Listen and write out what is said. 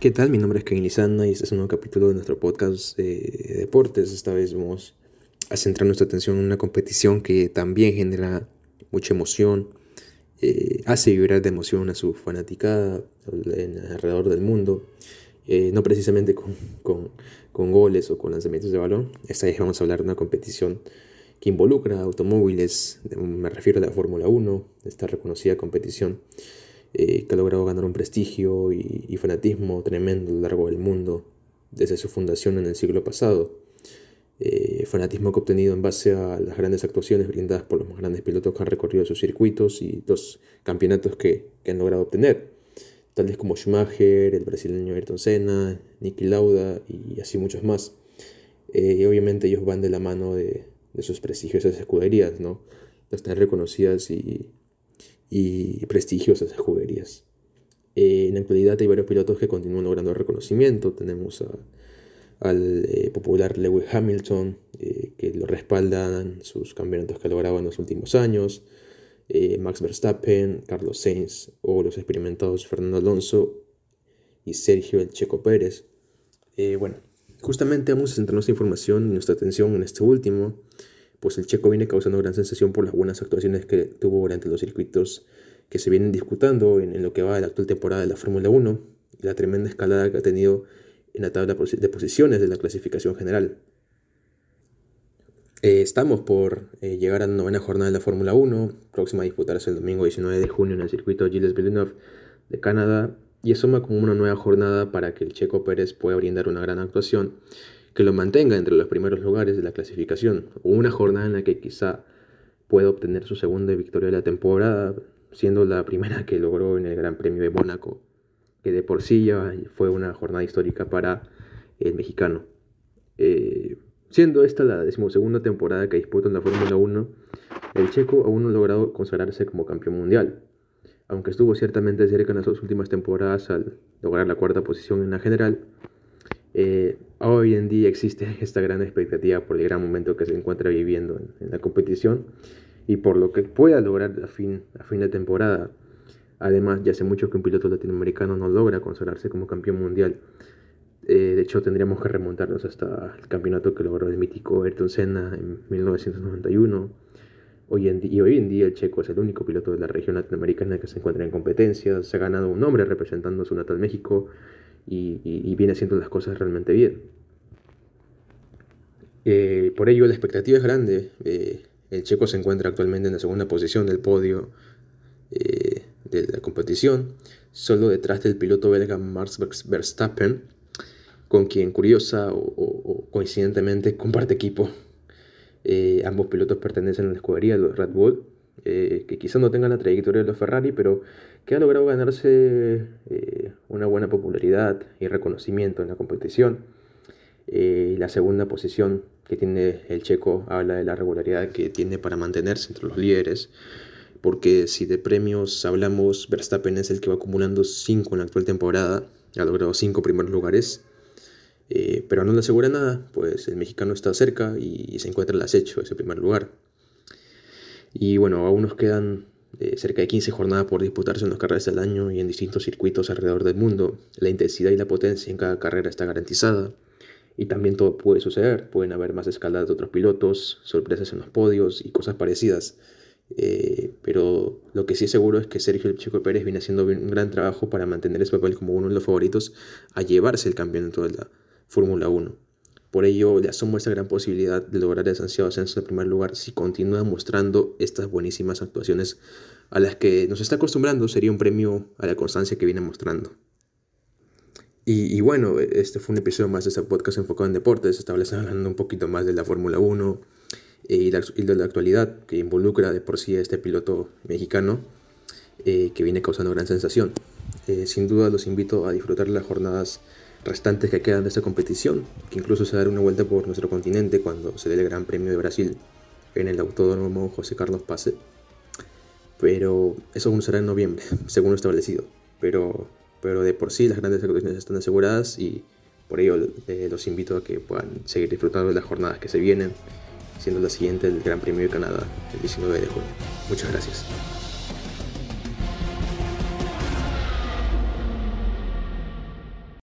¿Qué tal? Mi nombre es Kevin Lizana y este es un nuevo capítulo de nuestro podcast de deportes. Esta vez vamos a centrar nuestra atención en una competición que también genera mucha emoción, eh, hace vibrar de emoción a su fanaticada alrededor del mundo, eh, no precisamente con, con, con, goles o con lanzamientos de balón. Esta vez vamos a hablar de una competición que involucra automóviles, me refiero a la Fórmula 1, esta reconocida competición eh, que ha logrado ganar un prestigio y, fanatismo tremendo a lo largo del mundo desde su fundación en el siglo pasado. Eh, fanatismo que ha obtenido en base a las grandes actuaciones brindadas por los más grandes pilotos que han recorrido sus circuitos y los campeonatos que, que han logrado obtener, tales como Schumacher, el brasileño Ayrton Senna, Niki Lauda y así muchos más. Eh, y obviamente ellos van de la mano de, de sus prestigiosas escuderías, ¿no? Están reconocidas y, y prestigiosas juguerías. Eh, en la actualidad hay varios pilotos que continúan logrando reconocimiento. Tenemos al eh, popular Lewis Hamilton, eh, que lo respaldan sus campeonatos que ha logrado en los últimos años. Max Verstappen, Carlos Sainz o los experimentados Fernando Alonso y Sergio El Checo Pérez. bueno, justamente vamos a centrar nuestra información y nuestra atención en este último, pues el checo viene causando gran sensación por las buenas actuaciones que tuvo durante los circuitos que se vienen disputando en, lo que va de la actual temporada de la Fórmula 1 y la tremenda escalada que ha tenido en la tabla de posiciones de la clasificación general. Eh, estamos por eh, llegar a la novena jornada de la Fórmula 1, próxima a disputarse el domingo 19 de junio en el circuito Gilles Villeneuve de Canadá, y asoma como una nueva jornada para que el Checo Pérez pueda brindar una gran actuación que lo mantenga entre los primeros lugares de la clasificación, una jornada en la que quizá pueda obtener su segunda victoria de la temporada, siendo la primera que logró en el Gran Premio de Mónaco, que de por sí ya fue una jornada histórica para el mexicano. Eh, siendo esta la decimosegunda temporada que disputa en la Fórmula 1, el checo aún no ha logrado consagrarse como campeón mundial, aunque estuvo ciertamente cerca en las dos últimas temporadas al lograr la cuarta posición en la general, eh, hoy en día existe esta gran expectativa por el gran momento que se encuentra viviendo en, la competición y por lo que pueda lograr a fin, a fin de temporada. Además, ya hace mucho que un piloto latinoamericano no logra consagrarse como campeón mundial. Eh, de hecho, tendríamos que remontarnos hasta el campeonato que logró el mítico Ayrton Senna en 1991. Hoy en y hoy en día el checo es el único piloto de la región latinoamericana que se encuentra en competencias, se ha ganado un nombre representando a su natal México y, viene haciendo las cosas realmente bien. Eh, por ello la expectativa es grande. Eh, el checo se encuentra actualmente en la segunda posición del podio eh, de la competición, solo detrás del piloto belga Max Verstappen, con quien curiosa o, coincidentemente comparte equipo. ambos pilotos pertenecen a la escudería de los Red Bull, que quizás no tengan la trayectoria de los Ferrari, pero que ha logrado ganarse una buena popularidad y reconocimiento en la competición. Eh, la segunda posición que tiene el checo habla de la regularidad que tiene para mantenerse entre los líderes, porque si de premios hablamos, Verstappen es el que va acumulando 5 en la actual temporada, ha logrado 5 primeros lugares, eh, pero no le asegura nada, pues el mexicano está cerca y, se encuentra el acecho, ese primer lugar. Y bueno, aún nos quedan cerca de 15 jornadas por disputarse en las carreras del año y en distintos circuitos alrededor del mundo. La intensidad y la potencia en cada carrera está garantizada. Y también todo puede suceder. Pueden haber más escaladas de otros pilotos, sorpresas en los podios y cosas parecidas. Eh, pero lo que sí es seguro es que Sergio El Checo Pérez viene haciendo un gran trabajo para mantener ese papel como uno de los favoritos a llevarse el campeonato de la Fórmula 1. Por ello, le asomo esa gran posibilidad de lograr el ansiado ascenso en primer lugar si continúa mostrando estas buenísimas actuaciones a las que nos está acostumbrando. Sería un premio a la constancia que viene mostrando. Y, bueno, este fue un episodio más de este podcast enfocado en deportes. Establece hablando un poquito más de la Fórmula 1 eh, y, de la actualidad que involucra de por sí a este piloto mexicano eh, que viene causando gran sensación. Eh, sin duda los invito a disfrutar las jornadas restantes que quedan de esta competición, que incluso se dará una vuelta por nuestro continente cuando se dé el Gran Premio de Brasil en el Autódromo José Carlos Pase. Pero eso aún será en noviembre, según lo establecido. Pero, pero de por sí las grandes actuaciones están aseguradas y por ello eh, los invito a que puedan seguir disfrutando de las jornadas que se vienen, siendo la siguiente el Gran Premio de Canadá el 19 de junio. Muchas gracias.